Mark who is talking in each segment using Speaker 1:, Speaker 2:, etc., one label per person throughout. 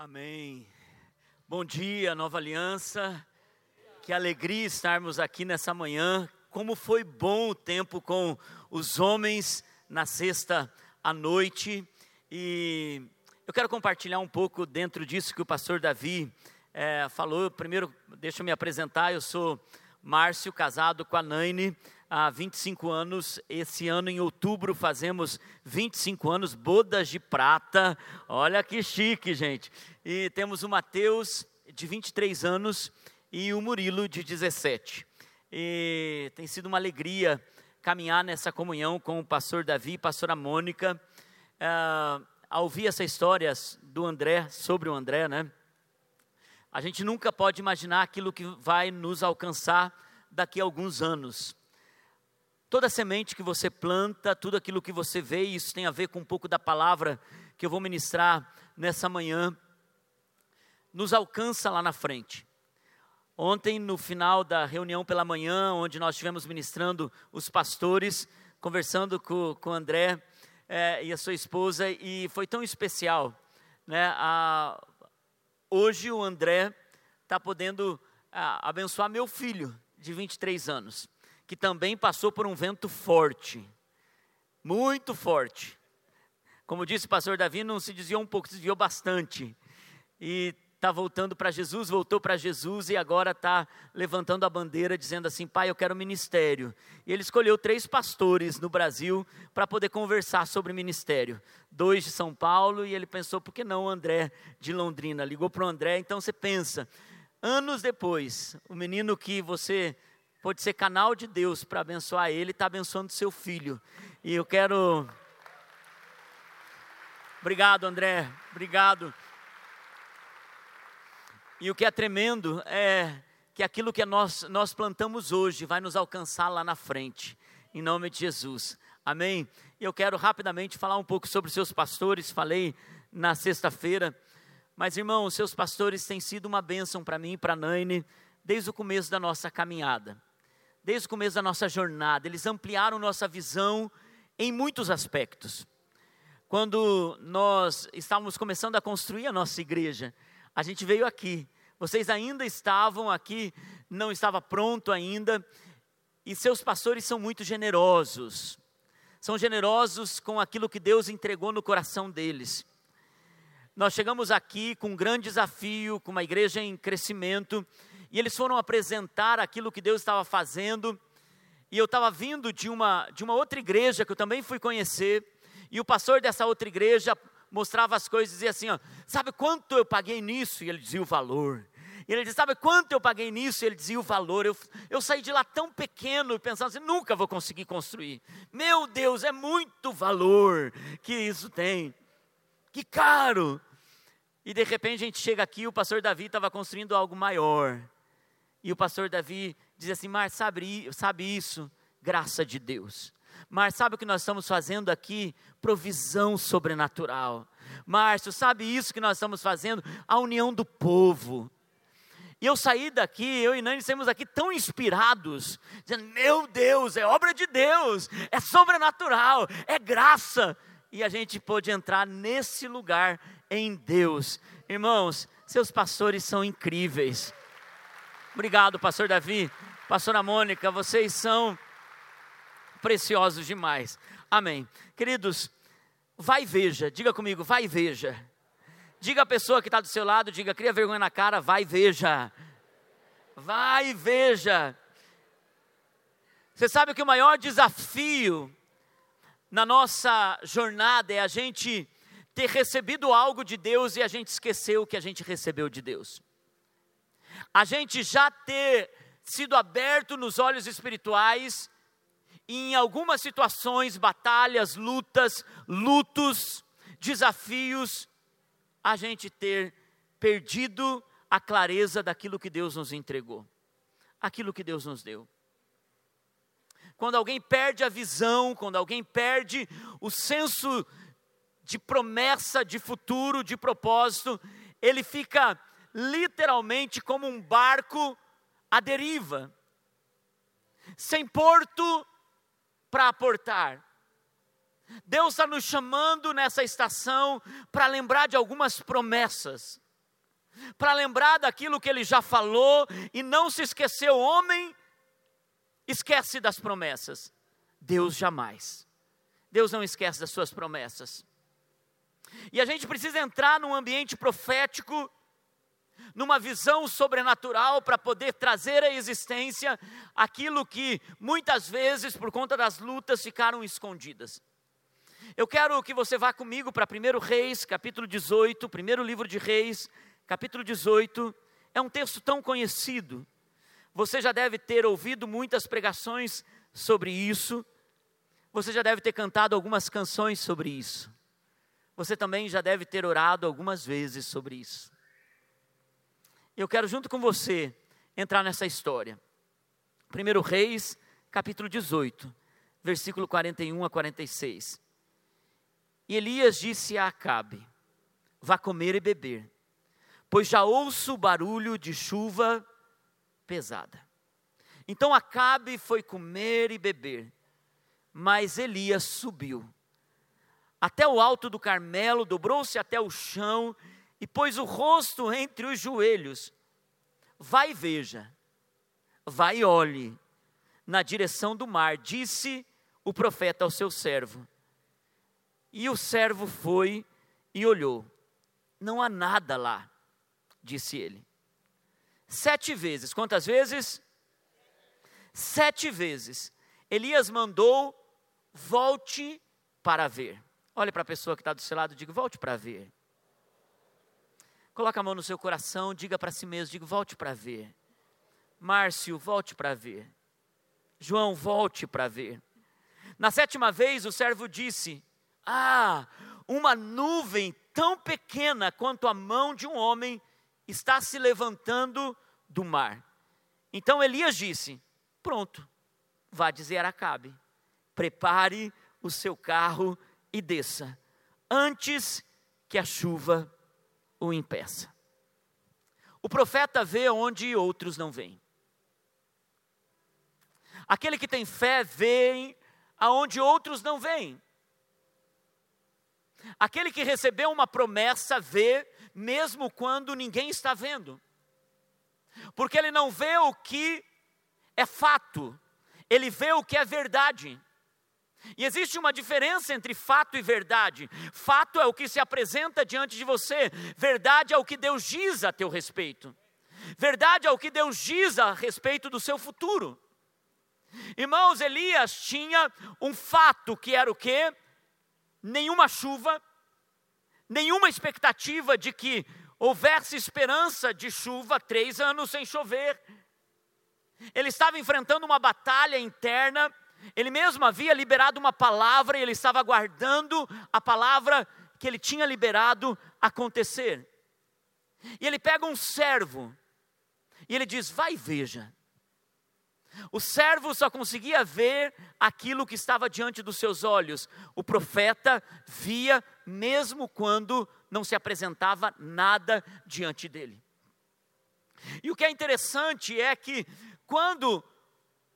Speaker 1: Amém. Bom dia, Nova Aliança. Que alegria estarmos aqui nessa manhã. Como foi bom o tempo com os homens na sexta à noite. E eu quero compartilhar um pouco dentro disso que o pastor Davi é, falou. Primeiro, deixa eu me apresentar. Eu sou Márcio, casado com a Naine há 25 anos. Esse ano, em outubro, fazemos 25 anos, bodas de prata. Olha que chique, gente. E temos o Mateus, de 23 anos, e o Murilo, de 17. E tem sido uma alegria caminhar nessa comunhão com o pastor Davi e pastora Mônica. Ah, ao ouvir essa história do André, sobre o André, né? A gente nunca pode imaginar aquilo que vai nos alcançar daqui a alguns anos. Toda semente que você planta, tudo aquilo que você vê, isso tem a ver com um pouco da palavra que eu vou ministrar nessa manhã, nos alcança lá na frente. Ontem, no final da reunião pela manhã, onde nós estivemos ministrando os pastores, conversando com, com o André é, e a sua esposa, e foi tão especial. Né? A, hoje o André está podendo a, abençoar meu filho, de 23 anos que também passou por um vento forte, muito forte. Como disse o pastor Davi, não se desviou um pouco, se desviou bastante. E está voltando para Jesus, voltou para Jesus e agora está levantando a bandeira, dizendo assim: Pai, eu quero ministério. E ele escolheu três pastores no Brasil para poder conversar sobre ministério. Dois de São Paulo e ele pensou: por que não André de Londrina? Ligou para o André, então você pensa. Anos depois, o menino que você pode ser canal de Deus para abençoar ele, está abençoando seu filho. E eu quero. Obrigado, André. Obrigado. E o que é tremendo é que aquilo que nós, nós plantamos hoje vai nos alcançar lá na frente, em nome de Jesus. Amém? Eu quero rapidamente falar um pouco sobre seus pastores, falei na sexta-feira, mas irmão, seus pastores têm sido uma bênção para mim e para Naine, desde o começo da nossa caminhada desde o começo da nossa jornada, eles ampliaram nossa visão em muitos aspectos. Quando nós estávamos começando a construir a nossa igreja, a gente veio aqui, vocês ainda estavam aqui, não estava pronto ainda, e seus pastores são muito generosos, são generosos com aquilo que Deus entregou no coração deles. Nós chegamos aqui com um grande desafio, com uma igreja em crescimento, e eles foram apresentar aquilo que Deus estava fazendo. E eu estava vindo de uma, de uma outra igreja que eu também fui conhecer, e o pastor dessa outra igreja mostrava as coisas e dizia assim: ó, Sabe quanto eu paguei nisso? E ele dizia o valor. E ele dizia: Sabe quanto eu paguei nisso? E ele dizia o valor. Eu, eu saí de lá tão pequeno, pensando assim: nunca vou conseguir construir. Meu Deus, é muito valor que isso tem. Que caro. E de repente a gente chega aqui, o pastor Davi estava construindo algo maior. E o pastor Davi diz assim: Mar, sabe, sabe isso? Graça de Deus. Mar, sabe o que nós estamos fazendo aqui? Provisão sobrenatural. Márcio, sabe isso que nós estamos fazendo? A união do povo. E eu saí daqui, eu e Nani saímos aqui tão inspirados, dizendo: Meu Deus, é obra de Deus, é sobrenatural, é graça. E a gente pôde entrar nesse lugar em Deus. Irmãos, seus pastores são incríveis. Obrigado, pastor Davi, pastora Mônica, vocês são preciosos demais. Amém. Queridos, vai e veja, diga comigo, vai e veja. Diga a pessoa que está do seu lado, diga, cria vergonha na cara, vai e veja. Vai e veja. Você sabe que o maior desafio na nossa jornada é a gente ter recebido algo de Deus e a gente esqueceu o que a gente recebeu de Deus a gente já ter sido aberto nos olhos espirituais, em algumas situações, batalhas, lutas, lutos, desafios, a gente ter perdido a clareza daquilo que Deus nos entregou, aquilo que Deus nos deu. Quando alguém perde a visão, quando alguém perde o senso de promessa, de futuro, de propósito, ele fica literalmente como um barco à deriva, sem porto para aportar. Deus está nos chamando nessa estação para lembrar de algumas promessas. para lembrar daquilo que ele já falou e não se esquecer. O homem esquece das promessas, Deus jamais. Deus não esquece das suas promessas. E a gente precisa entrar num ambiente profético, numa visão sobrenatural, para poder trazer à existência aquilo que muitas vezes, por conta das lutas, ficaram escondidas. Eu quero que você vá comigo para 1 Reis, capítulo 18, primeiro livro de Reis, capítulo 18. É um texto tão conhecido. Você já deve ter ouvido muitas pregações sobre isso. Você já deve ter cantado algumas canções sobre isso. Você também já deve ter orado algumas vezes sobre isso. Eu quero, junto com você, entrar nessa história. 1 Reis, capítulo 18, versículo 41 a 46. E Elias disse a Acabe: Vá comer e beber, pois já ouço barulho de chuva pesada. Então Acabe foi comer e beber, mas Elias subiu até o alto do Carmelo, dobrou-se até o chão e pôs o rosto entre os joelhos. Vai e veja, vai e olhe na direção do mar, disse o profeta ao seu servo. E o servo foi e olhou. Não há nada lá, disse ele. Sete vezes, quantas vezes? Sete vezes. Elias mandou, volte para ver. Olhe para a pessoa que está do seu lado e diga: volte para ver. Coloque a mão no seu coração, diga para si mesmo: diga, volte para ver. Márcio, volte para ver. João, volte para ver. Na sétima vez, o servo disse: Ah, uma nuvem tão pequena quanto a mão de um homem está se levantando do mar. Então Elias disse: Pronto, vá dizer a Acabe: prepare o seu carro e desça, antes que a chuva o impeça. O profeta vê onde outros não veem. Aquele que tem fé vê aonde outros não veem. Aquele que recebeu uma promessa vê mesmo quando ninguém está vendo. Porque ele não vê o que é fato, ele vê o que é verdade. E existe uma diferença entre fato e verdade. Fato é o que se apresenta diante de você, verdade é o que Deus diz a teu respeito. Verdade é o que Deus diz a respeito do seu futuro. Irmãos, Elias tinha um fato que era o quê? Nenhuma chuva, nenhuma expectativa de que houvesse esperança de chuva, três anos sem chover. Ele estava enfrentando uma batalha interna ele mesmo havia liberado uma palavra e ele estava aguardando a palavra que ele tinha liberado acontecer. E ele pega um servo e ele diz: Vai e veja. O servo só conseguia ver aquilo que estava diante dos seus olhos. O profeta via mesmo quando não se apresentava nada diante dele. E o que é interessante é que quando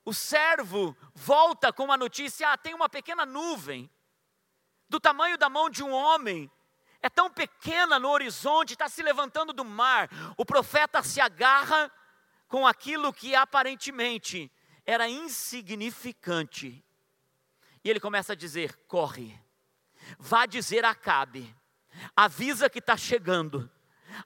Speaker 1: o servo volta com uma notícia: ah, tem uma pequena nuvem, do tamanho da mão de um homem, é tão pequena no horizonte, está se levantando do mar. O profeta se agarra com aquilo que aparentemente era insignificante. E ele começa a dizer: corre, vá dizer a Acabe, avisa que está chegando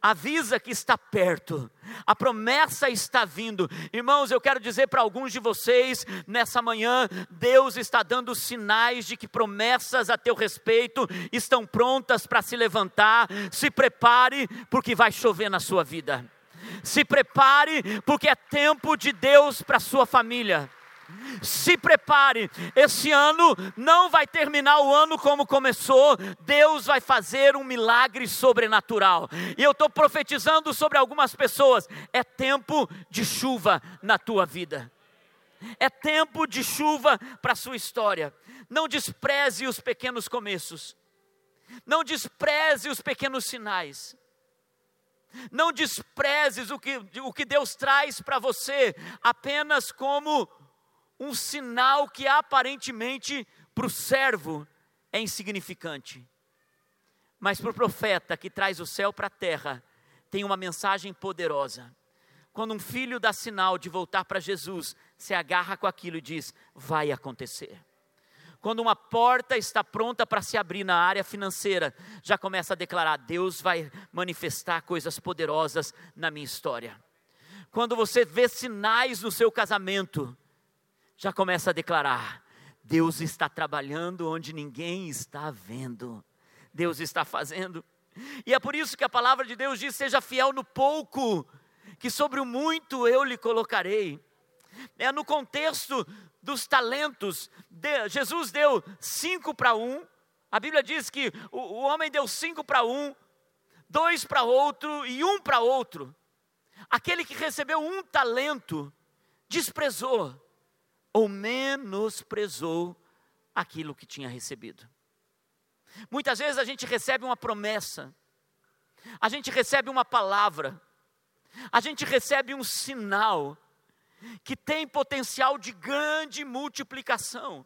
Speaker 1: avisa que está perto, a promessa está vindo. Irmãos, eu quero dizer para alguns de vocês, nessa manhã, Deus está dando sinais de que promessas a teu respeito estão prontas para se levantar. Se prepare, porque vai chover na sua vida. Se prepare, porque é tempo de Deus para sua família. Se prepare, esse ano não vai terminar o ano como começou, Deus vai fazer um milagre sobrenatural. E eu estou profetizando sobre algumas pessoas: é tempo de chuva na tua vida, é tempo de chuva para a sua história. Não despreze os pequenos começos, não despreze os pequenos sinais. Não desprezes o que, o que Deus traz para você apenas como um sinal que aparentemente para o servo é insignificante, mas para o profeta que traz o céu para a terra, tem uma mensagem poderosa. Quando um filho dá sinal de voltar para Jesus, se agarra com aquilo e diz: vai acontecer. Quando uma porta está pronta para se abrir na área financeira, já começa a declarar: Deus vai manifestar coisas poderosas na minha história. Quando você vê sinais no seu casamento, já começa a declarar: Deus está trabalhando onde ninguém está vendo. Deus está fazendo. E é por isso que a palavra de Deus diz: seja fiel no pouco, que sobre o muito eu lhe colocarei. É no contexto dos talentos, Jesus deu cinco para um, a Bíblia diz que o, o homem deu cinco para um, dois para outro e um para outro. Aquele que recebeu um talento desprezou ou menosprezou aquilo que tinha recebido. Muitas vezes a gente recebe uma promessa, a gente recebe uma palavra, a gente recebe um sinal que tem potencial de grande multiplicação.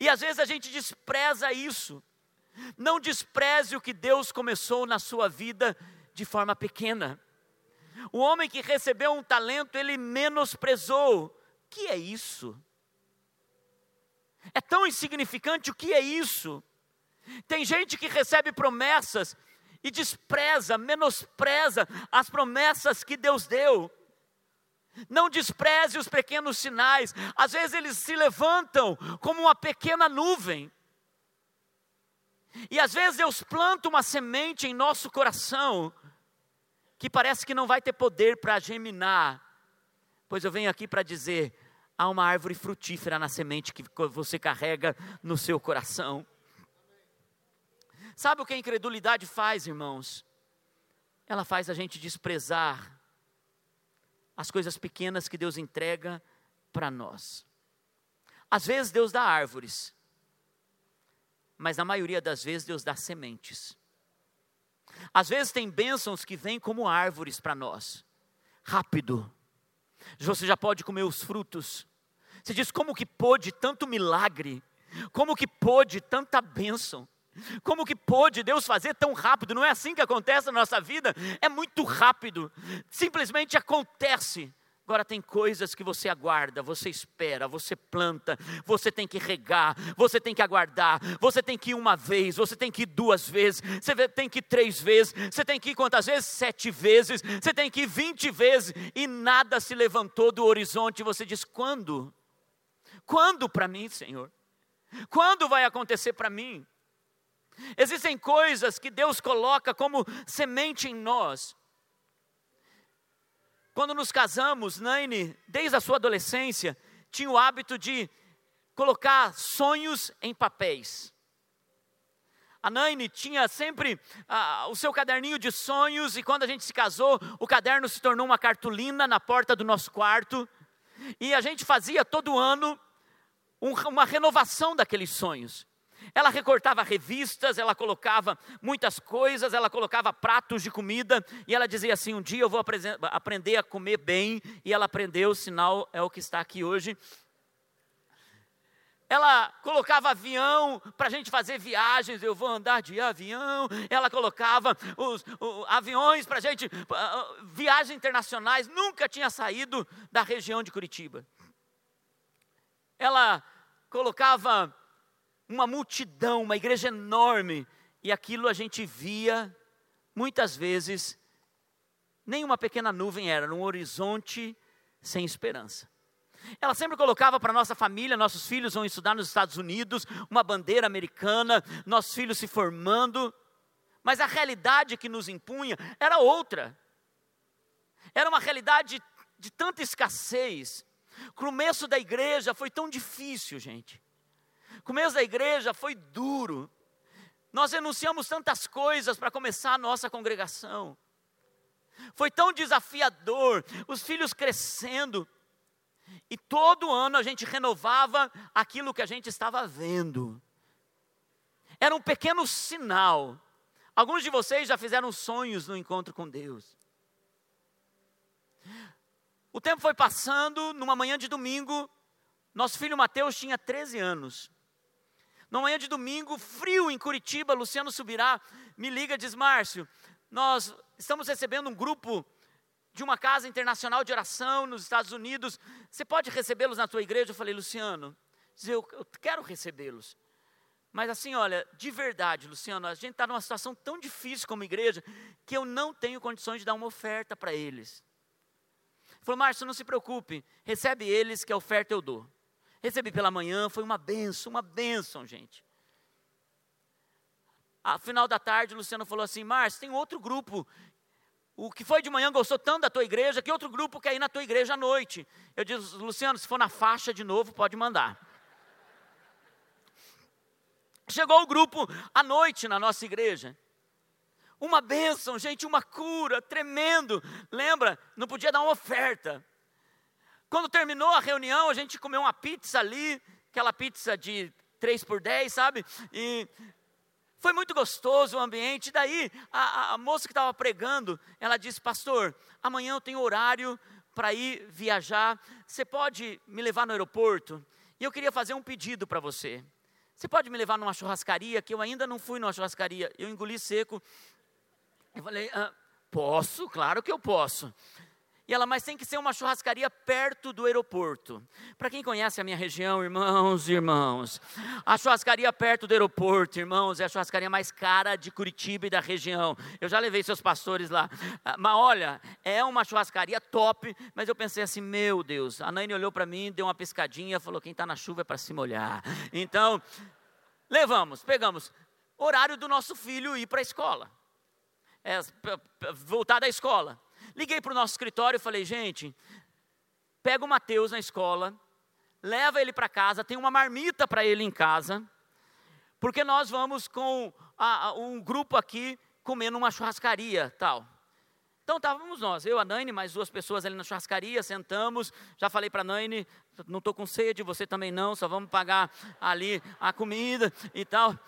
Speaker 1: E às vezes a gente despreza isso. Não despreze o que Deus começou na sua vida de forma pequena. O homem que recebeu um talento, ele menosprezou. Que é isso? É tão insignificante, o que é isso? Tem gente que recebe promessas e despreza, menospreza as promessas que Deus deu. Não despreze os pequenos sinais, às vezes eles se levantam como uma pequena nuvem. E às vezes Deus planta uma semente em nosso coração, que parece que não vai ter poder para geminar. Pois eu venho aqui para dizer: há uma árvore frutífera na semente que você carrega no seu coração. Sabe o que a incredulidade faz, irmãos? Ela faz a gente desprezar as coisas pequenas que Deus entrega para nós. Às vezes Deus dá árvores, mas na maioria das vezes Deus dá sementes. Às vezes tem bênçãos que vêm como árvores para nós, rápido. Você já pode comer os frutos. Você diz: como que pôde tanto milagre? Como que pôde tanta bênção? Como que pôde Deus fazer tão rápido? Não é assim que acontece na nossa vida? É muito rápido, simplesmente acontece. Agora tem coisas que você aguarda, você espera, você planta, você tem que regar, você tem que aguardar, você tem que ir uma vez, você tem que ir duas vezes, você tem que ir três vezes, você tem que ir quantas vezes? Sete vezes, você tem que ir vinte vezes e nada se levantou do horizonte. Você diz: quando? Quando para mim, Senhor? Quando vai acontecer para mim? Existem coisas que Deus coloca como semente em nós. Quando nos casamos, Naine, desde a sua adolescência, tinha o hábito de colocar sonhos em papéis. A Naine tinha sempre ah, o seu caderninho de sonhos, e quando a gente se casou, o caderno se tornou uma cartolina na porta do nosso quarto. E a gente fazia todo ano um, uma renovação daqueles sonhos. Ela recortava revistas, ela colocava muitas coisas, ela colocava pratos de comida, e ela dizia assim: Um dia eu vou aprender a comer bem, e ela aprendeu, o sinal é o que está aqui hoje. Ela colocava avião para a gente fazer viagens, eu vou andar de avião. Ela colocava os, os aviões para a gente, uh, viagens internacionais, nunca tinha saído da região de Curitiba. Ela colocava uma multidão, uma igreja enorme, e aquilo a gente via muitas vezes, nem uma pequena nuvem era, um horizonte sem esperança. Ela sempre colocava para nossa família, nossos filhos vão estudar nos Estados Unidos, uma bandeira americana, nossos filhos se formando, mas a realidade que nos impunha era outra. Era uma realidade de tanta escassez. O começo da igreja foi tão difícil, gente começo da igreja foi duro. Nós renunciamos tantas coisas para começar a nossa congregação. Foi tão desafiador, os filhos crescendo. E todo ano a gente renovava aquilo que a gente estava vendo. Era um pequeno sinal. Alguns de vocês já fizeram sonhos no encontro com Deus. O tempo foi passando, numa manhã de domingo, nosso filho Mateus tinha 13 anos. Numa manhã de domingo, frio em Curitiba, Luciano Subirá me liga diz: Márcio, nós estamos recebendo um grupo de uma casa internacional de oração nos Estados Unidos. Você pode recebê-los na tua igreja? Eu falei, Luciano, eu quero recebê-los. Mas assim, olha, de verdade, Luciano, a gente está numa situação tão difícil como igreja que eu não tenho condições de dar uma oferta para eles. Ele falou, Márcio, não se preocupe, recebe eles que a oferta eu dou. Recebi pela manhã, foi uma benção, uma benção, gente. Ao final da tarde, o Luciano falou assim: Márcio, tem outro grupo. O que foi de manhã gostou tanto da tua igreja, que outro grupo quer ir na tua igreja à noite. Eu disse, Luciano, se for na faixa de novo, pode mandar. Chegou o grupo à noite na nossa igreja. Uma bênção, gente, uma cura, tremendo. Lembra? Não podia dar uma oferta. Quando terminou a reunião, a gente comeu uma pizza ali, aquela pizza de 3 por 10, sabe? E foi muito gostoso o ambiente. Daí, a, a moça que estava pregando, ela disse: Pastor, amanhã eu tenho horário para ir viajar. Você pode me levar no aeroporto? E eu queria fazer um pedido para você. Você pode me levar numa churrascaria, que eu ainda não fui numa churrascaria. Eu engoli seco. Eu falei, ah, posso, claro que eu posso. E ela, mas tem que ser uma churrascaria perto do aeroporto. Para quem conhece a minha região, irmãos e irmãos, a churrascaria perto do aeroporto, irmãos, é a churrascaria mais cara de Curitiba e da região. Eu já levei seus pastores lá. Ah, mas olha, é uma churrascaria top, mas eu pensei assim, meu Deus. A Naine olhou para mim, deu uma pescadinha, falou: quem está na chuva é para se molhar. Então, levamos, pegamos. Horário do nosso filho ir para a escola. É, voltar da escola. Liguei para o nosso escritório e falei, gente, pega o Mateus na escola, leva ele para casa, tem uma marmita para ele em casa, porque nós vamos com a, a, um grupo aqui comendo uma churrascaria, tal. Então estávamos nós, eu, a Naine, mais duas pessoas ali na churrascaria, sentamos, já falei para a Naine, não estou com sede, você também não, só vamos pagar ali a comida e tal.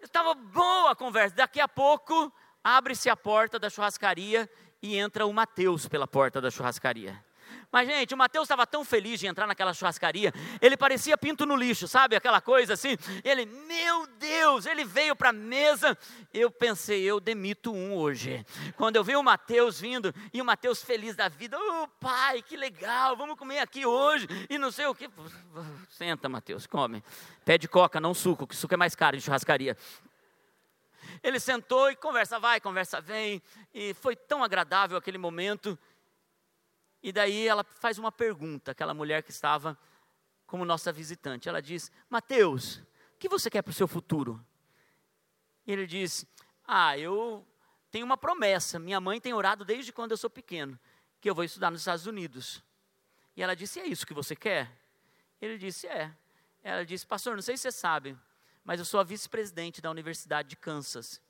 Speaker 1: Estava boa a conversa, daqui a pouco abre-se a porta da churrascaria e entra o Mateus pela porta da churrascaria. Mas, gente, o Mateus estava tão feliz de entrar naquela churrascaria, ele parecia pinto no lixo, sabe? Aquela coisa assim. Ele, meu Deus, ele veio para a mesa. Eu pensei, eu demito um hoje. Quando eu vi o Mateus vindo, e o Mateus feliz da vida, ô oh, pai, que legal, vamos comer aqui hoje, e não sei o que. Senta, Mateus, come. Pede coca, não suco, que suco é mais caro de churrascaria. Ele sentou e conversa vai, conversa vem, e foi tão agradável aquele momento. E daí ela faz uma pergunta, aquela mulher que estava como nossa visitante. Ela diz: Mateus, o que você quer para o seu futuro? E ele diz: Ah, eu tenho uma promessa. Minha mãe tem orado desde quando eu sou pequeno, que eu vou estudar nos Estados Unidos. E ela disse: É isso que você quer? Ele disse: É. Ela disse: Pastor, não sei se você sabe, mas eu sou a vice-presidente da Universidade de Kansas.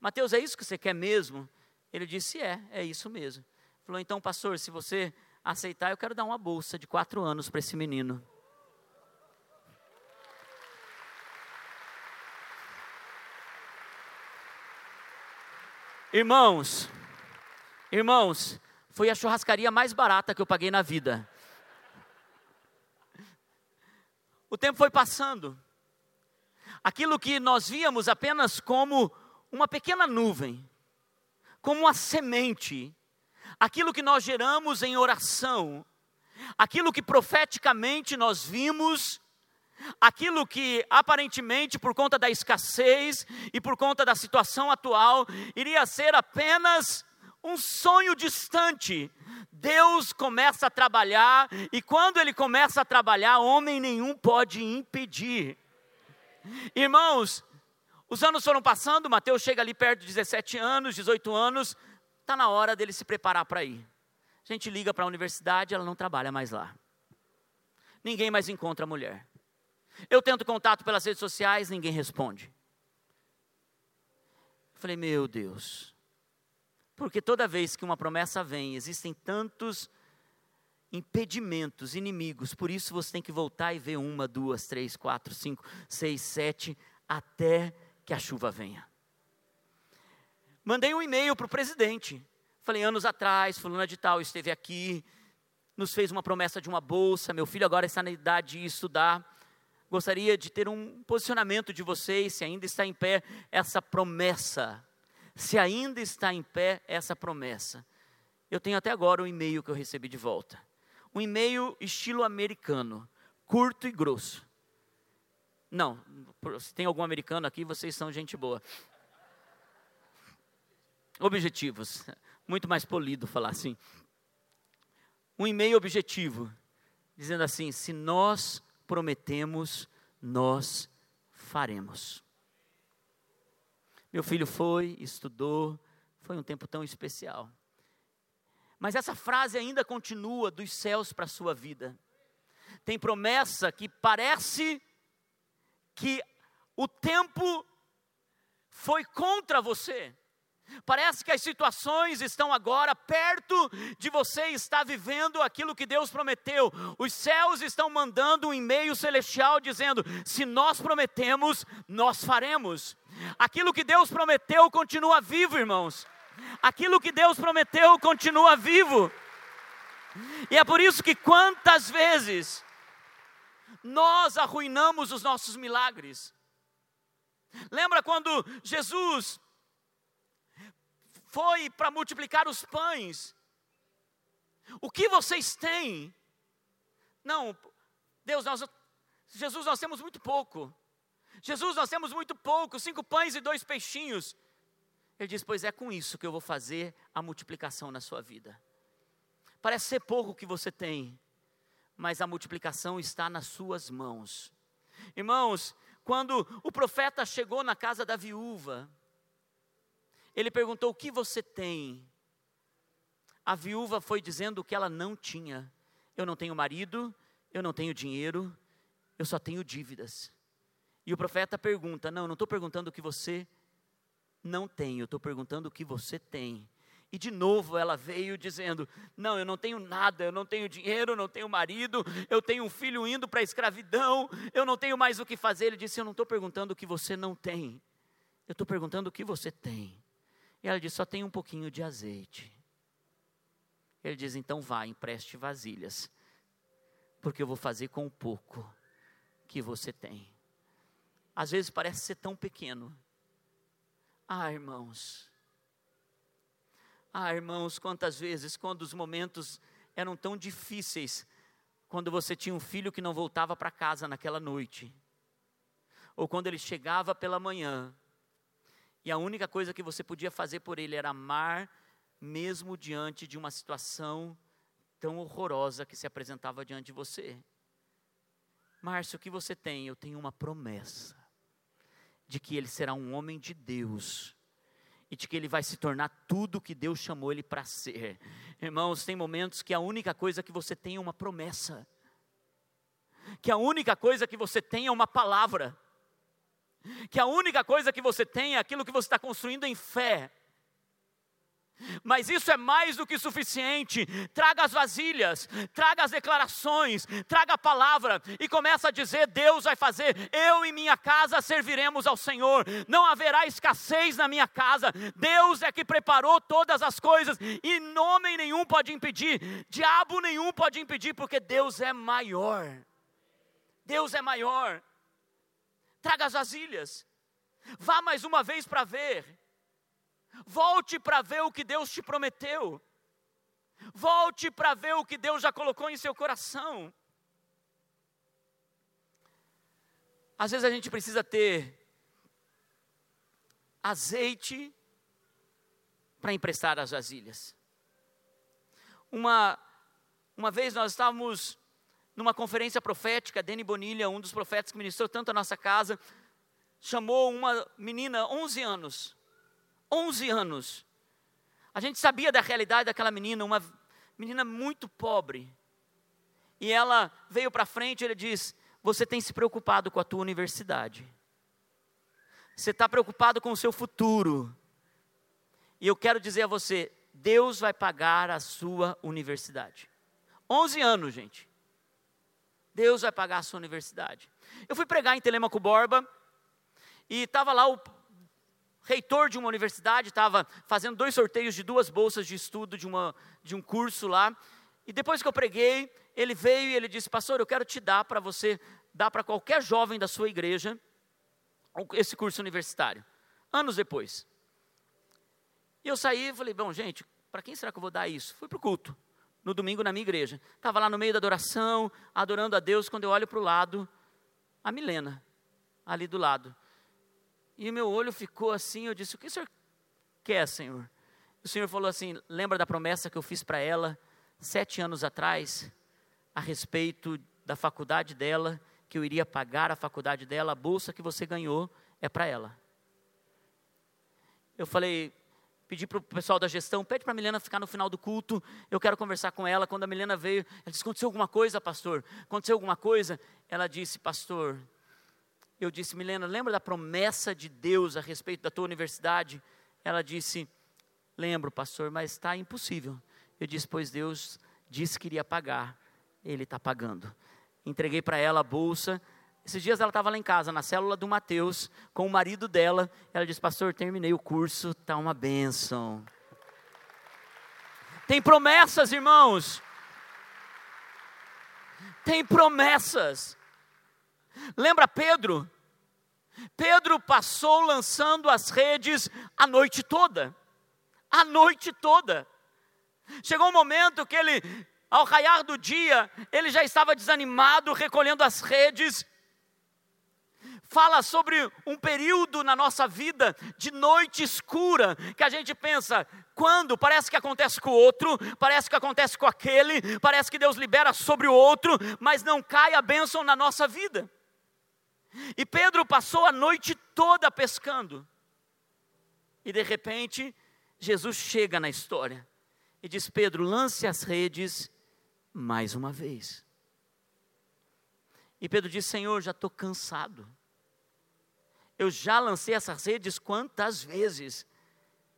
Speaker 1: Mateus, é isso que você quer mesmo? Ele disse: É, é isso mesmo. Falou: Então, pastor, se você aceitar, eu quero dar uma bolsa de quatro anos para esse menino. Irmãos, irmãos, foi a churrascaria mais barata que eu paguei na vida. O tempo foi passando aquilo que nós víamos apenas como uma pequena nuvem, como uma semente, aquilo que nós geramos em oração, aquilo que profeticamente nós vimos, aquilo que aparentemente por conta da escassez e por conta da situação atual iria ser apenas um sonho distante. Deus começa a trabalhar e quando ele começa a trabalhar, homem nenhum pode impedir. Irmãos, os anos foram passando, Mateus chega ali perto de 17 anos, 18 anos, está na hora dele se preparar para ir. A gente liga para a universidade, ela não trabalha mais lá. Ninguém mais encontra a mulher. Eu tento contato pelas redes sociais, ninguém responde. Eu falei, meu Deus. Porque toda vez que uma promessa vem, existem tantos impedimentos, inimigos. Por isso você tem que voltar e ver uma, duas, três, quatro, cinco, seis, sete, até que a chuva venha. Mandei um e-mail para o presidente. Falei, anos atrás, fulana de tal esteve aqui, nos fez uma promessa de uma bolsa, meu filho agora está na idade de estudar. Gostaria de ter um posicionamento de vocês, se ainda está em pé essa promessa. se ainda está em pé essa promessa. Eu tenho até agora um e-mail que eu recebi de volta. Um e-mail estilo americano, curto e grosso. Não, se tem algum americano aqui, vocês são gente boa. Objetivos, muito mais polido falar assim. Um e-mail objetivo, dizendo assim: se nós prometemos, nós faremos. Meu filho foi, estudou, foi um tempo tão especial. Mas essa frase ainda continua dos céus para a sua vida. Tem promessa que parece que o tempo foi contra você. Parece que as situações estão agora perto de você estar vivendo aquilo que Deus prometeu. Os céus estão mandando um e-mail celestial dizendo: se nós prometemos, nós faremos. Aquilo que Deus prometeu continua vivo, irmãos. Aquilo que Deus prometeu continua vivo. E é por isso que quantas vezes nós arruinamos os nossos milagres. Lembra quando Jesus foi para multiplicar os pães? O que vocês têm? Não, Deus, nós, Jesus, nós temos muito pouco. Jesus, nós temos muito pouco, cinco pães e dois peixinhos. Ele diz: Pois é com isso que eu vou fazer a multiplicação na sua vida. Parece ser pouco que você tem, mas a multiplicação está nas suas mãos. Irmãos, quando o profeta chegou na casa da viúva, ele perguntou: O que você tem? A viúva foi dizendo o que ela não tinha: Eu não tenho marido, eu não tenho dinheiro, eu só tenho dívidas. E o profeta pergunta: Não, não estou perguntando o que você não eu estou perguntando o que você tem. E de novo ela veio dizendo: Não, eu não tenho nada, eu não tenho dinheiro, eu não tenho marido, eu tenho um filho indo para a escravidão, eu não tenho mais o que fazer. Ele disse: Eu não estou perguntando o que você não tem, eu estou perguntando o que você tem. E ela disse: Só tem um pouquinho de azeite. Ele diz: Então vá, empreste vasilhas, porque eu vou fazer com o pouco que você tem. Às vezes parece ser tão pequeno. Ah, irmãos, ah, irmãos, quantas vezes, quando os momentos eram tão difíceis, quando você tinha um filho que não voltava para casa naquela noite, ou quando ele chegava pela manhã, e a única coisa que você podia fazer por ele era amar, mesmo diante de uma situação tão horrorosa que se apresentava diante de você. Márcio, o que você tem? Eu tenho uma promessa de que ele será um homem de Deus e de que ele vai se tornar tudo que Deus chamou ele para ser. Irmãos, tem momentos que a única coisa que você tem é uma promessa, que a única coisa que você tem é uma palavra, que a única coisa que você tem é aquilo que você está construindo em fé. Mas isso é mais do que suficiente. Traga as vasilhas, traga as declarações, traga a palavra e começa a dizer: Deus vai fazer, eu e minha casa serviremos ao Senhor. Não haverá escassez na minha casa. Deus é que preparou todas as coisas e nome nenhum pode impedir, diabo nenhum pode impedir, porque Deus é maior. Deus é maior. Traga as vasilhas. Vá mais uma vez para ver Volte para ver o que Deus te prometeu. Volte para ver o que Deus já colocou em seu coração. Às vezes a gente precisa ter azeite para emprestar as vasilhas. Uma, uma vez nós estávamos numa conferência profética, Deni Bonilha, um dos profetas que ministrou tanto a nossa casa, chamou uma menina, 11 anos, 11 anos. A gente sabia da realidade daquela menina, uma menina muito pobre. E ela veio para frente e ele diz: Você tem se preocupado com a tua universidade. Você está preocupado com o seu futuro. E eu quero dizer a você: Deus vai pagar a sua universidade. 11 anos, gente. Deus vai pagar a sua universidade. Eu fui pregar em Telemaco Borba e estava lá o reitor de uma universidade, estava fazendo dois sorteios de duas bolsas de estudo de, uma, de um curso lá. E depois que eu preguei, ele veio e ele disse: Pastor, eu quero te dar para você, dar para qualquer jovem da sua igreja esse curso universitário. Anos depois. E eu saí e falei, bom, gente, para quem será que eu vou dar isso? Fui para o culto, no domingo na minha igreja. Estava lá no meio da adoração, adorando a Deus, quando eu olho para o lado, a Milena, ali do lado. E meu olho ficou assim, eu disse, o que o senhor quer, Senhor? O Senhor falou assim, lembra da promessa que eu fiz para ela sete anos atrás, a respeito da faculdade dela, que eu iria pagar a faculdade dela, a bolsa que você ganhou é para ela. Eu falei, pedi para o pessoal da gestão, pede para a Milena ficar no final do culto, eu quero conversar com ela. Quando a Milena veio, ela disse, aconteceu alguma coisa, pastor? Aconteceu alguma coisa? Ela disse, pastor, eu disse, Milena, lembra da promessa de Deus a respeito da tua universidade? Ela disse, lembro, pastor, mas está impossível. Eu disse, pois Deus disse que iria pagar, Ele está pagando. Entreguei para ela a bolsa, esses dias ela estava lá em casa, na célula do Mateus, com o marido dela. Ela disse: Pastor, terminei o curso, está uma bênção. Tem promessas, irmãos. Tem promessas. Lembra Pedro? Pedro passou lançando as redes a noite toda. A noite toda. Chegou um momento que ele, ao raiar do dia, ele já estava desanimado, recolhendo as redes fala sobre um período na nossa vida de noite escura, que a gente pensa, quando? Parece que acontece com o outro, parece que acontece com aquele, parece que Deus libera sobre o outro, mas não cai a bênção na nossa vida. E Pedro passou a noite toda pescando, e de repente, Jesus chega na história e diz: Pedro, lance as redes mais uma vez. E Pedro diz: Senhor, já estou cansado. Eu já lancei essas redes quantas vezes?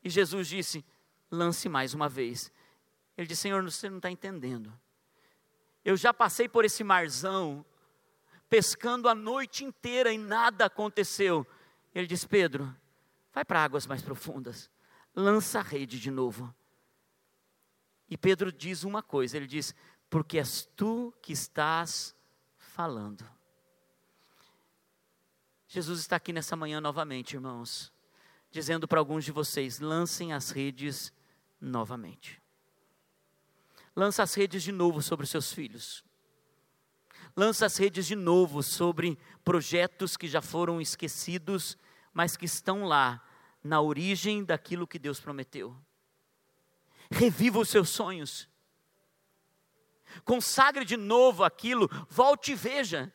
Speaker 1: E Jesus disse: lance mais uma vez. Ele disse: Senhor, você não está entendendo. Eu já passei por esse marzão, pescando a noite inteira e nada aconteceu. Ele disse: Pedro, vai para águas mais profundas, lança a rede de novo. E Pedro diz uma coisa: ele diz, porque és tu que estás falando. Jesus está aqui nessa manhã novamente, irmãos, dizendo para alguns de vocês: lancem as redes novamente. Lança as redes de novo sobre os seus filhos. Lança as redes de novo sobre projetos que já foram esquecidos, mas que estão lá, na origem daquilo que Deus prometeu. Reviva os seus sonhos. Consagre de novo aquilo, volte e veja.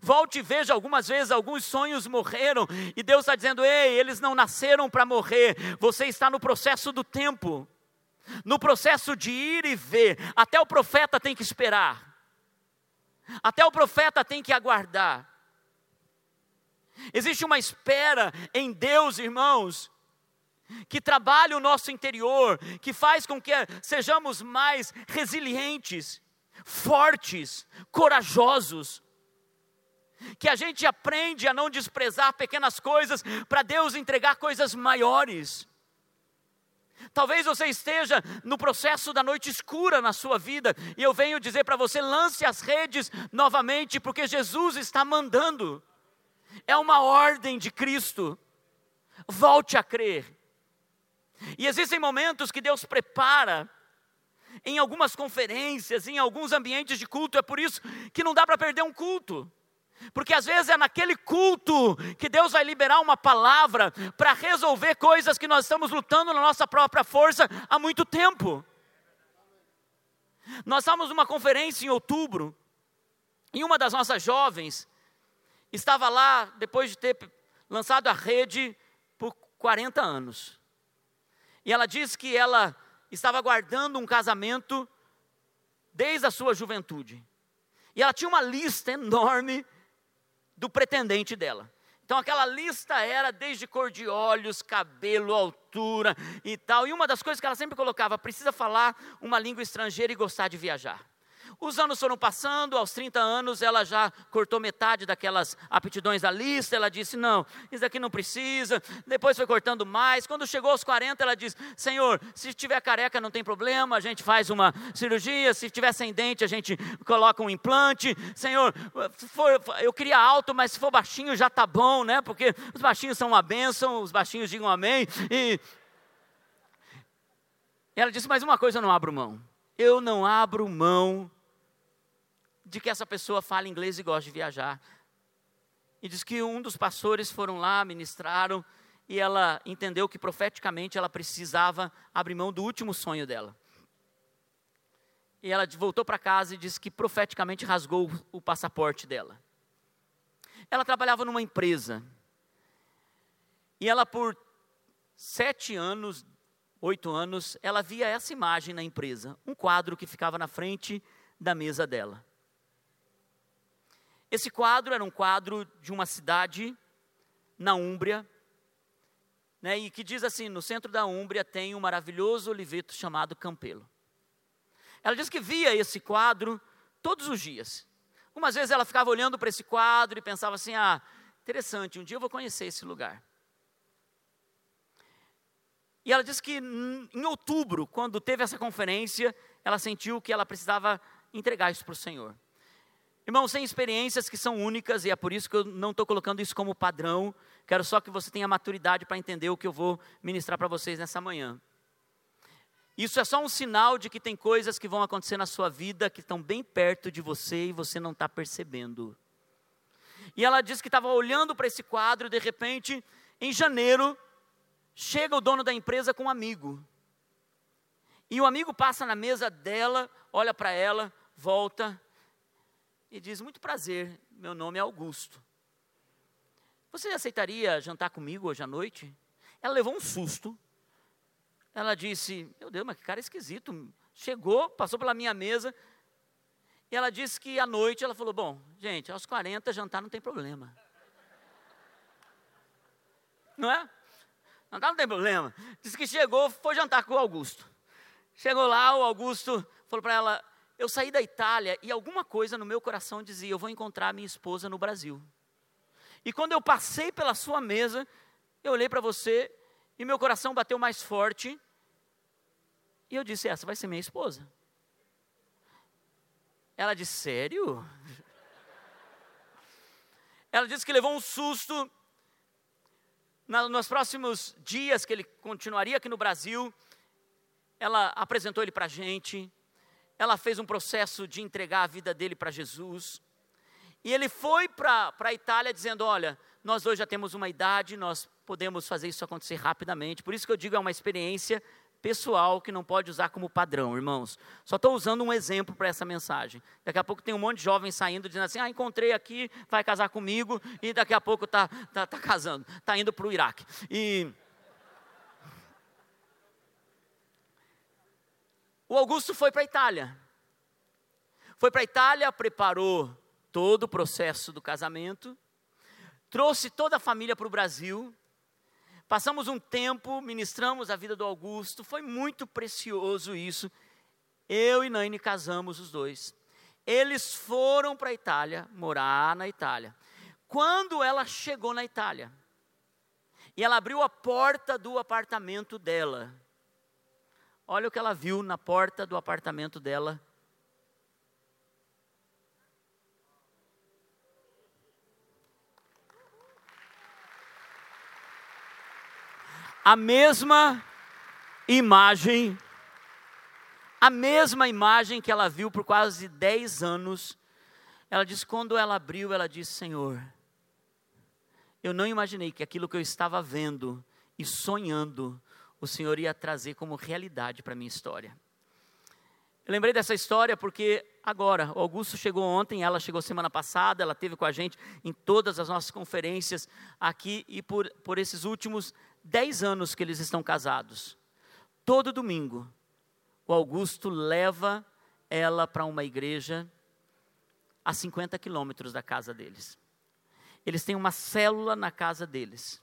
Speaker 1: Volte e veja, algumas vezes alguns sonhos morreram e Deus está dizendo: ei, eles não nasceram para morrer, você está no processo do tempo, no processo de ir e ver. Até o profeta tem que esperar, até o profeta tem que aguardar. Existe uma espera em Deus, irmãos, que trabalha o nosso interior, que faz com que sejamos mais resilientes, fortes, corajosos que a gente aprende a não desprezar pequenas coisas para Deus entregar coisas maiores. Talvez você esteja no processo da noite escura na sua vida, e eu venho dizer para você: lance as redes novamente, porque Jesus está mandando, é uma ordem de Cristo. Volte a crer. E existem momentos que Deus prepara, em algumas conferências, em alguns ambientes de culto, é por isso que não dá para perder um culto. Porque às vezes é naquele culto que Deus vai liberar uma palavra para resolver coisas que nós estamos lutando na nossa própria força há muito tempo. Nós estávamos numa conferência em outubro, e uma das nossas jovens estava lá depois de ter lançado a rede por 40 anos. E ela disse que ela estava guardando um casamento desde a sua juventude. E ela tinha uma lista enorme do pretendente dela. Então aquela lista era desde cor de olhos, cabelo, altura e tal. E uma das coisas que ela sempre colocava, precisa falar uma língua estrangeira e gostar de viajar. Os anos foram passando, aos 30 anos ela já cortou metade daquelas aptidões da lista, ela disse: Não, isso aqui não precisa. Depois foi cortando mais. Quando chegou aos 40, ela disse: Senhor, se tiver careca não tem problema, a gente faz uma cirurgia. Se tiver sem dente, a gente coloca um implante. Senhor, for, eu queria alto, mas se for baixinho já tá bom, né? Porque os baixinhos são uma bênção, os baixinhos digam amém. E ela disse: Mas uma coisa eu não abro mão. Eu não abro mão de que essa pessoa fala inglês e gosta de viajar. E diz que um dos pastores foram lá, ministraram, e ela entendeu que profeticamente ela precisava abrir mão do último sonho dela. E ela voltou para casa e disse que profeticamente rasgou o passaporte dela. Ela trabalhava numa empresa. E ela, por sete anos, oito anos, ela via essa imagem na empresa, um quadro que ficava na frente da mesa dela. Esse quadro era um quadro de uma cidade na Úmbria, né, e que diz assim: no centro da Úmbria tem um maravilhoso oliveto chamado Campelo. Ela diz que via esse quadro todos os dias. Umas vezes ela ficava olhando para esse quadro e pensava assim: ah, interessante, um dia eu vou conhecer esse lugar. E ela disse que em outubro, quando teve essa conferência, ela sentiu que ela precisava entregar isso para o Senhor. Irmãos, tem experiências que são únicas e é por isso que eu não estou colocando isso como padrão. Quero só que você tenha maturidade para entender o que eu vou ministrar para vocês nessa manhã. Isso é só um sinal de que tem coisas que vão acontecer na sua vida que estão bem perto de você e você não está percebendo. E ela disse que estava olhando para esse quadro e de repente, em janeiro, chega o dono da empresa com um amigo. E o amigo passa na mesa dela, olha para ela, volta e diz: Muito prazer, meu nome é Augusto. Você aceitaria jantar comigo hoje à noite? Ela levou um susto. Ela disse: Meu Deus, mas que cara esquisito. Chegou, passou pela minha mesa. E ela disse que à noite ela falou: Bom, gente, aos 40 jantar não tem problema. Não é? Jantar não tem problema. Disse que chegou, foi jantar com o Augusto. Chegou lá, o Augusto falou para ela: Eu saí da Itália e alguma coisa no meu coração dizia: Eu vou encontrar minha esposa no Brasil. E quando eu passei pela sua mesa, eu olhei para você e meu coração bateu mais forte. E eu disse: Essa vai ser minha esposa. Ela disse: Sério? Ela disse que levou um susto na, nos próximos dias que ele continuaria aqui no Brasil, ela apresentou ele para a gente, ela fez um processo de entregar a vida dele para Jesus, e ele foi para a Itália dizendo: Olha, nós hoje já temos uma idade, nós podemos fazer isso acontecer rapidamente, por isso que eu digo, é uma experiência pessoal que não pode usar como padrão, irmãos. Só estou usando um exemplo para essa mensagem. Daqui a pouco tem um monte de jovens saindo dizendo assim: ah, encontrei aqui, vai casar comigo, e daqui a pouco está tá, tá casando, está indo para o Iraque. E. O Augusto foi para a Itália. Foi para a Itália, preparou todo o processo do casamento, trouxe toda a família para o Brasil, Passamos um tempo, ministramos a vida do Augusto, foi muito precioso isso. Eu e Naine casamos os dois. Eles foram para a Itália, morar na Itália. Quando ela chegou na Itália, e ela abriu a porta do apartamento dela, olha o que ela viu na porta do apartamento dela a mesma imagem, a mesma imagem que ela viu por quase 10 anos. Ela diz: quando ela abriu, ela disse: Senhor, eu não imaginei que aquilo que eu estava vendo e sonhando, o Senhor ia trazer como realidade para a minha história. Eu lembrei dessa história porque agora, o Augusto chegou ontem, ela chegou semana passada, ela teve com a gente em todas as nossas conferências aqui e por, por esses últimos dez anos que eles estão casados. Todo domingo, o Augusto leva ela para uma igreja a 50 quilômetros da casa deles. Eles têm uma célula na casa deles.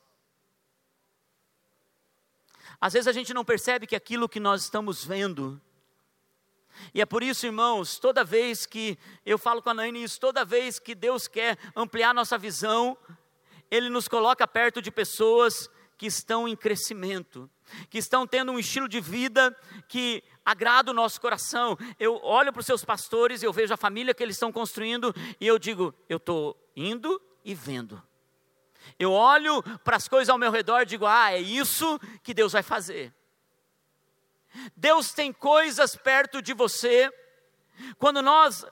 Speaker 1: Às vezes a gente não percebe que aquilo que nós estamos vendo, e é por isso, irmãos, toda vez que eu falo com a Naine isso, toda vez que Deus quer ampliar nossa visão, Ele nos coloca perto de pessoas que estão em crescimento, que estão tendo um estilo de vida que agrada o nosso coração. Eu olho para os seus pastores, eu vejo a família que eles estão construindo e eu digo, eu estou indo e vendo. Eu olho para as coisas ao meu redor e digo, ah, é isso que Deus vai fazer. Deus tem coisas perto de você. Quando nós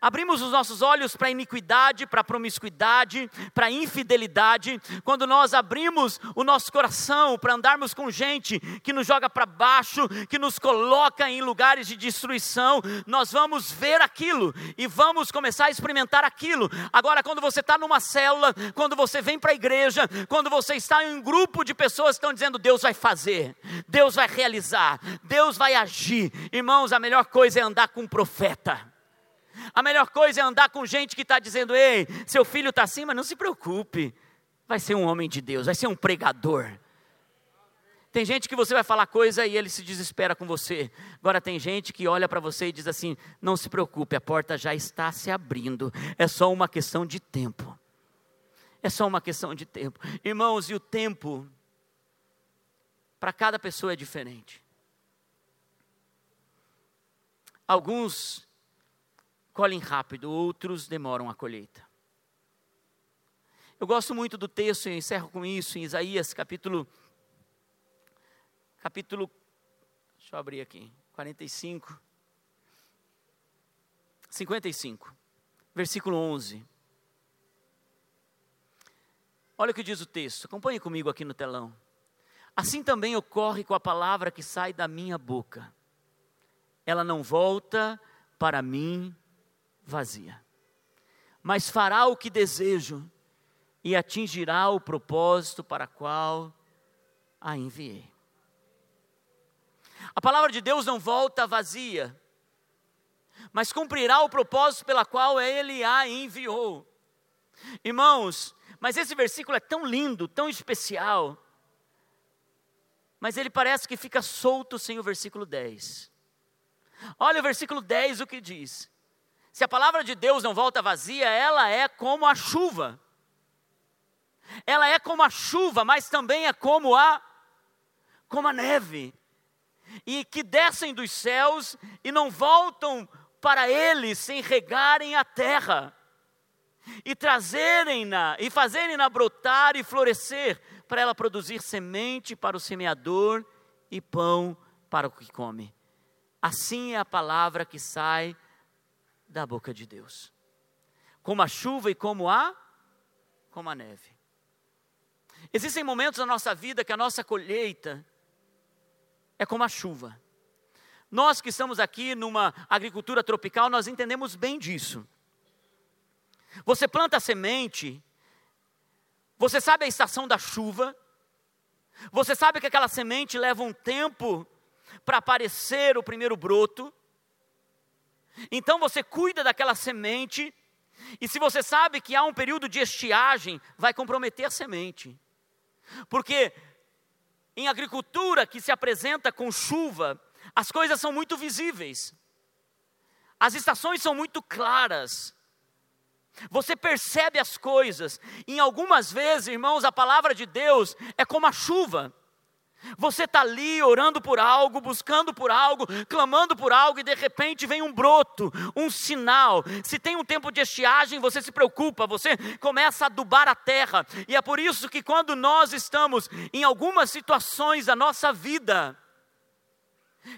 Speaker 1: Abrimos os nossos olhos para a iniquidade, para a promiscuidade, para a infidelidade. Quando nós abrimos o nosso coração para andarmos com gente que nos joga para baixo, que nos coloca em lugares de destruição, nós vamos ver aquilo e vamos começar a experimentar aquilo. Agora, quando você está numa célula, quando você vem para a igreja, quando você está em um grupo de pessoas que estão dizendo Deus vai fazer, Deus vai realizar, Deus vai agir. Irmãos, a melhor coisa é andar com um profeta. A melhor coisa é andar com gente que está dizendo: ei, seu filho está assim, mas não se preocupe, vai ser um homem de Deus, vai ser um pregador. Tem gente que você vai falar coisa e ele se desespera com você. Agora tem gente que olha para você e diz assim: não se preocupe, a porta já está se abrindo, é só uma questão de tempo. É só uma questão de tempo. Irmãos, e o tempo, para cada pessoa é diferente. Alguns colhem rápido, outros demoram a colheita. Eu gosto muito do texto, e encerro com isso, em Isaías capítulo. Capítulo. Deixa eu abrir aqui. 45. 55. Versículo 11. Olha o que diz o texto, acompanhe comigo aqui no telão. Assim também ocorre com a palavra que sai da minha boca. Ela não volta para mim vazia, mas fará o que desejo e atingirá o propósito para qual a enviei. A palavra de Deus não volta vazia, mas cumprirá o propósito pela qual ele a enviou. Irmãos, mas esse versículo é tão lindo, tão especial, mas ele parece que fica solto sem o versículo 10. Olha o versículo 10 o que diz: se a palavra de Deus não volta vazia, ela é como a chuva. Ela é como a chuva, mas também é como a como a neve. E que descem dos céus e não voltam para ele sem regarem a terra e trazerem-na e fazerem-na brotar e florescer, para ela produzir semente para o semeador e pão para o que come. Assim é a palavra que sai da boca de Deus. Como a chuva e como a como a neve. Existem momentos na nossa vida que a nossa colheita é como a chuva. Nós que estamos aqui numa agricultura tropical, nós entendemos bem disso. Você planta a semente, você sabe a estação da chuva, você sabe que aquela semente leva um tempo para aparecer o primeiro broto, então você cuida daquela semente, e se você sabe que há um período de estiagem, vai comprometer a semente. Porque em agricultura que se apresenta com chuva, as coisas são muito visíveis. As estações são muito claras. Você percebe as coisas. Em algumas vezes, irmãos, a palavra de Deus é como a chuva. Você está ali orando por algo, buscando por algo, clamando por algo, e de repente vem um broto, um sinal. Se tem um tempo de estiagem, você se preocupa, você começa a adubar a terra. E é por isso que quando nós estamos em algumas situações da nossa vida,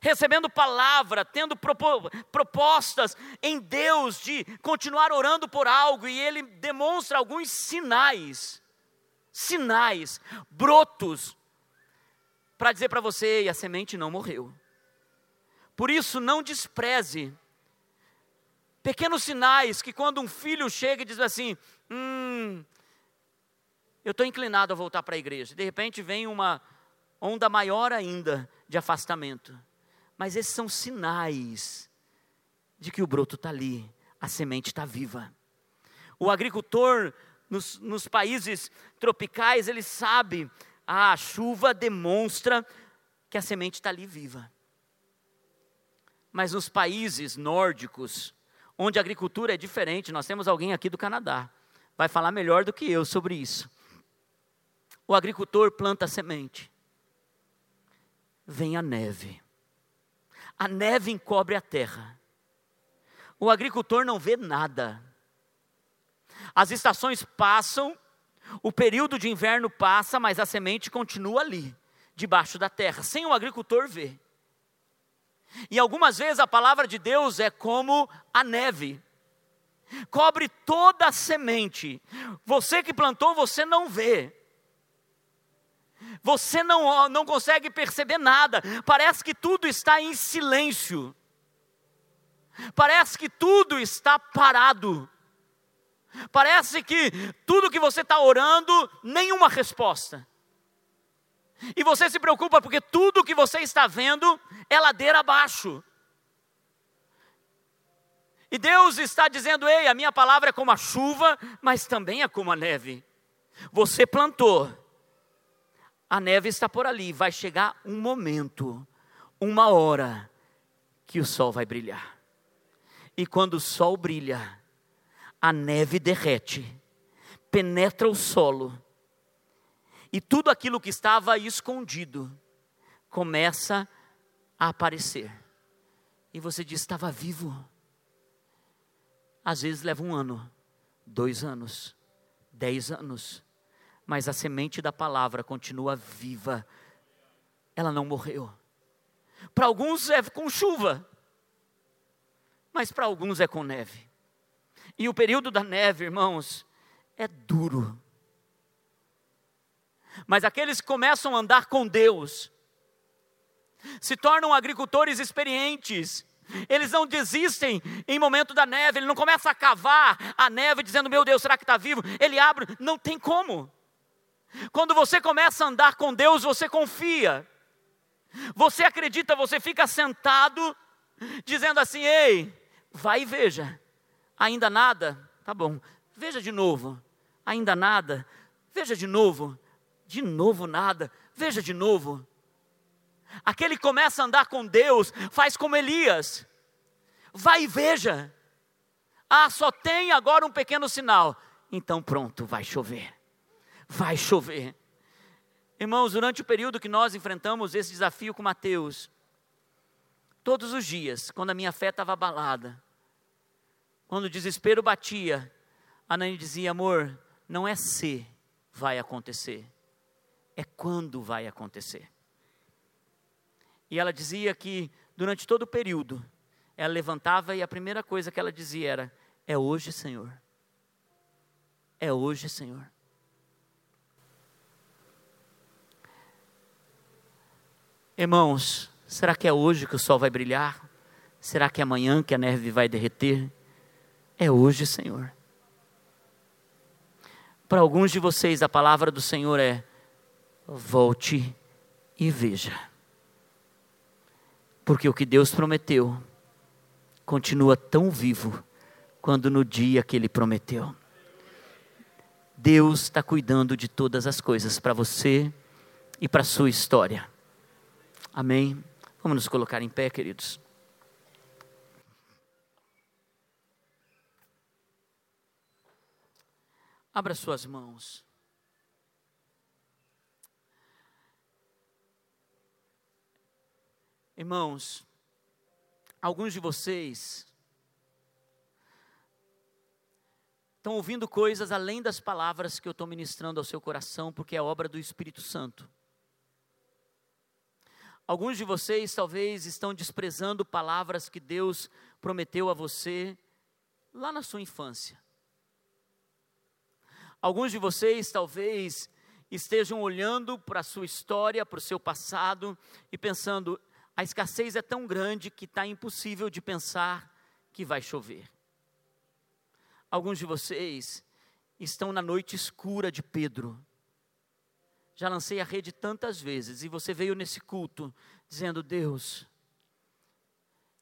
Speaker 1: recebendo palavra, tendo propostas em Deus de continuar orando por algo, e Ele demonstra alguns sinais, sinais, brotos, para dizer para você: e a semente não morreu. Por isso, não despreze pequenos sinais que, quando um filho chega e diz assim: Hum, eu estou inclinado a voltar para a igreja. De repente vem uma onda maior ainda de afastamento. Mas esses são sinais de que o broto está ali, a semente está viva. O agricultor nos, nos países tropicais, ele sabe a chuva demonstra que a semente está ali viva. Mas nos países nórdicos, onde a agricultura é diferente, nós temos alguém aqui do Canadá, vai falar melhor do que eu sobre isso. O agricultor planta a semente, vem a neve, a neve encobre a terra, o agricultor não vê nada, as estações passam o período de inverno passa, mas a semente continua ali, debaixo da terra, sem o agricultor ver. E algumas vezes a palavra de Deus é como a neve. Cobre toda a semente. Você que plantou, você não vê. Você não, não consegue perceber nada. Parece que tudo está em silêncio. Parece que tudo está parado. Parece que tudo que você está orando, nenhuma resposta. E você se preocupa porque tudo que você está vendo é ladeira abaixo. E Deus está dizendo: ei, a minha palavra é como a chuva, mas também é como a neve. Você plantou, a neve está por ali, vai chegar um momento, uma hora, que o sol vai brilhar. E quando o sol brilha, a neve derrete, penetra o solo, e tudo aquilo que estava escondido começa a aparecer. E você diz: estava vivo. Às vezes leva um ano, dois anos, dez anos, mas a semente da palavra continua viva, ela não morreu. Para alguns é com chuva, mas para alguns é com neve. E o período da neve, irmãos, é duro. Mas aqueles que começam a andar com Deus, se tornam agricultores experientes, eles não desistem em momento da neve, ele não começa a cavar a neve dizendo, meu Deus, será que está vivo? Ele abre, não tem como. Quando você começa a andar com Deus, você confia, você acredita, você fica sentado, dizendo assim: ei, vai e veja, ainda nada, tá bom, veja de novo, ainda nada, veja de novo, de novo nada, veja de novo. Aquele que começa a andar com Deus, faz como Elias, vai e veja. Ah, só tem agora um pequeno sinal. Então pronto, vai chover. Vai chover. Irmãos, durante o período que nós enfrentamos esse desafio com Mateus, todos os dias, quando a minha fé estava abalada, quando o desespero batia, a Nani dizia: amor, não é se vai acontecer, é quando vai acontecer. E ela dizia que durante todo o período, ela levantava e a primeira coisa que ela dizia era: É hoje, Senhor. É hoje, Senhor. Irmãos, será que é hoje que o sol vai brilhar? Será que é amanhã que a neve vai derreter? É hoje, Senhor. Para alguns de vocês, a palavra do Senhor é: volte e veja. Porque o que Deus prometeu continua tão vivo quando no dia que Ele prometeu. Deus está cuidando de todas as coisas para você e para a sua história. Amém? Vamos nos colocar em pé, queridos. Abra suas mãos. Irmãos, alguns de vocês estão ouvindo coisas além das palavras que eu estou ministrando ao seu coração, porque é obra do Espírito Santo. Alguns de vocês talvez estão desprezando palavras que Deus prometeu a você lá na sua infância. Alguns de vocês talvez estejam olhando para a sua história, para o seu passado e pensando: a escassez é tão grande que está impossível de pensar que vai chover. Alguns de vocês estão na noite escura de Pedro. Já lancei a rede tantas vezes e você veio nesse culto dizendo: Deus,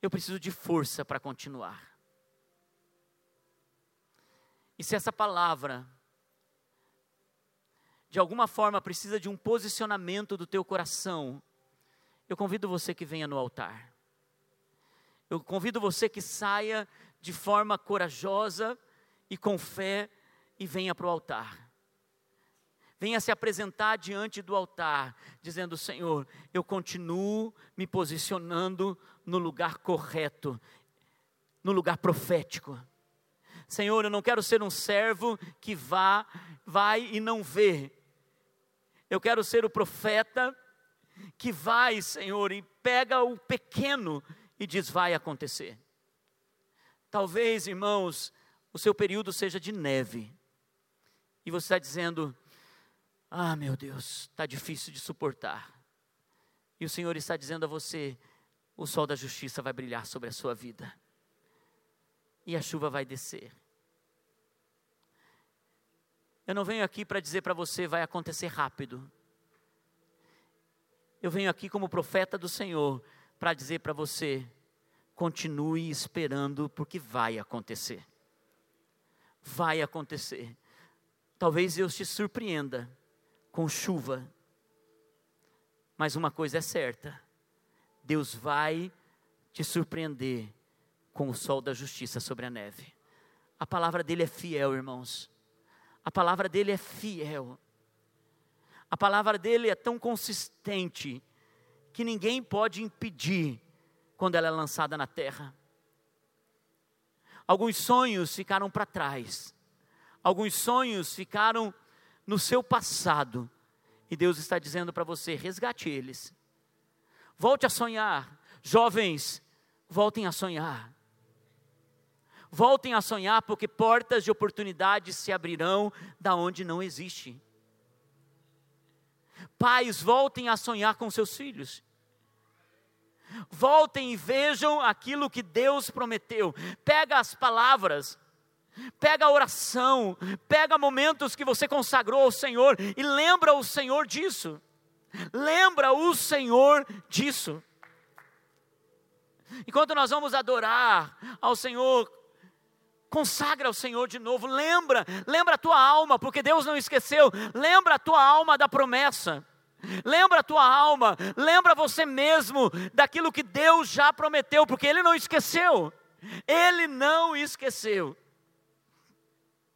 Speaker 1: eu preciso de força para continuar. E se essa palavra, de alguma forma, precisa de um posicionamento do teu coração, eu convido você que venha no altar. Eu convido você que saia de forma corajosa e com fé e venha para o altar. Venha se apresentar diante do altar, dizendo: Senhor, eu continuo me posicionando no lugar correto, no lugar profético. Senhor, eu não quero ser um servo que vá, vai e não vê. Eu quero ser o profeta que vai, Senhor, e pega o pequeno e diz: vai acontecer. Talvez, irmãos, o seu período seja de neve, e você está dizendo: ah, meu Deus, está difícil de suportar. E o Senhor está dizendo a você: o sol da justiça vai brilhar sobre a sua vida, e a chuva vai descer. Eu não venho aqui para dizer para você vai acontecer rápido. Eu venho aqui como profeta do Senhor para dizer para você: continue esperando, porque vai acontecer. Vai acontecer. Talvez Deus te surpreenda com chuva, mas uma coisa é certa: Deus vai te surpreender com o sol da justiça sobre a neve. A palavra dele é fiel, irmãos. A palavra dele é fiel. A palavra dele é tão consistente que ninguém pode impedir quando ela é lançada na terra. Alguns sonhos ficaram para trás. Alguns sonhos ficaram no seu passado. E Deus está dizendo para você: resgate eles. Volte a sonhar. Jovens, voltem a sonhar. Voltem a sonhar, porque portas de oportunidades se abrirão da onde não existe. Pais, voltem a sonhar com seus filhos. Voltem e vejam aquilo que Deus prometeu. Pega as palavras, pega a oração, pega momentos que você consagrou ao Senhor e lembra o Senhor disso. Lembra o Senhor disso. Enquanto nós vamos adorar ao Senhor, consagra ao Senhor de novo, lembra, lembra a tua alma, porque Deus não esqueceu, lembra a tua alma da promessa. Lembra a tua alma, lembra você mesmo daquilo que Deus já prometeu, porque Ele não esqueceu. Ele não esqueceu.